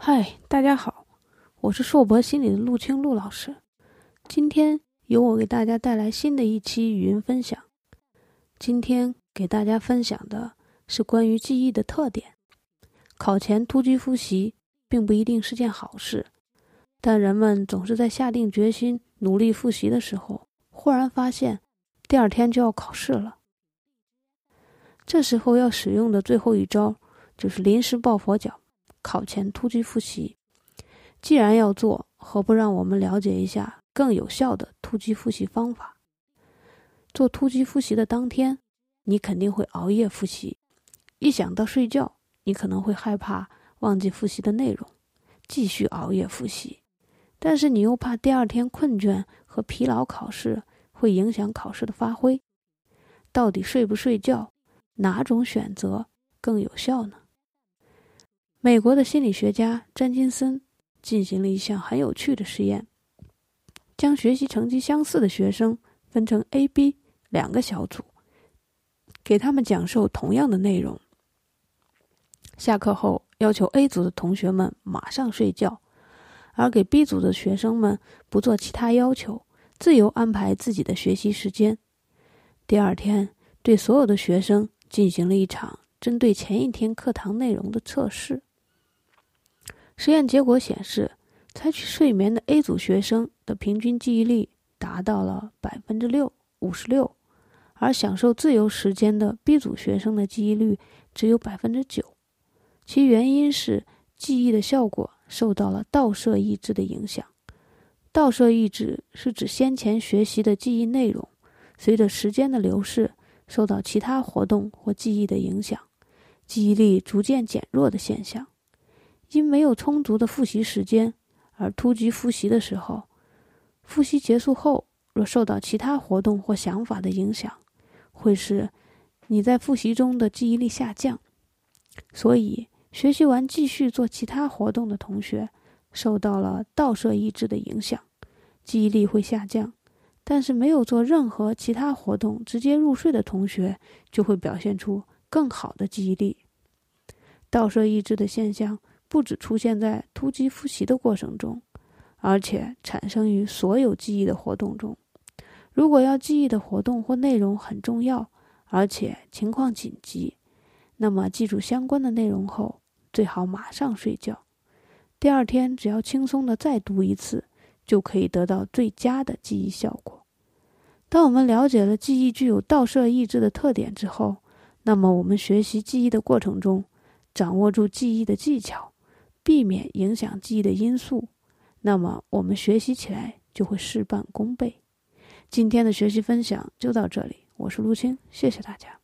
嗨，大家好，我是硕博心理的陆清陆老师。今天由我给大家带来新的一期语音分享。今天给大家分享的是关于记忆的特点。考前突击复习并不一定是件好事，但人们总是在下定决心努力复习的时候，忽然发现第二天就要考试了。这时候要使用的最后一招就是临时抱佛脚。考前突击复习，既然要做，何不让我们了解一下更有效的突击复习方法？做突击复习的当天，你肯定会熬夜复习。一想到睡觉，你可能会害怕忘记复习的内容，继续熬夜复习。但是你又怕第二天困倦和疲劳，考试会影响考试的发挥。到底睡不睡觉，哪种选择更有效呢？美国的心理学家詹金森进行了一项很有趣的实验，将学习成绩相似的学生分成 A、B 两个小组，给他们讲授同样的内容。下课后，要求 A 组的同学们马上睡觉，而给 B 组的学生们不做其他要求，自由安排自己的学习时间。第二天，对所有的学生进行了一场针对前一天课堂内容的测试。实验结果显示，采取睡眠的 A 组学生的平均记忆力达到了百分之六五十六，而享受自由时间的 B 组学生的记忆率只有百分之九。其原因是记忆的效果受到了倒射抑制的影响。倒射抑制是指先前学习的记忆内容，随着时间的流逝，受到其他活动或记忆的影响，记忆力逐渐减弱的现象。因没有充足的复习时间而突击复习的时候，复习结束后若受到其他活动或想法的影响，会使你在复习中的记忆力下降。所以，学习完继续做其他活动的同学，受到了倒射抑制的影响，记忆力会下降；但是没有做任何其他活动直接入睡的同学，就会表现出更好的记忆力。倒射抑制的现象。不只出现在突击复习的过程中，而且产生于所有记忆的活动中。如果要记忆的活动或内容很重要，而且情况紧急，那么记住相关的内容后，最好马上睡觉。第二天只要轻松的再读一次，就可以得到最佳的记忆效果。当我们了解了记忆具有倒射抑制的特点之后，那么我们学习记忆的过程中，掌握住记忆的技巧。避免影响记忆的因素，那么我们学习起来就会事半功倍。今天的学习分享就到这里，我是陆青，谢谢大家。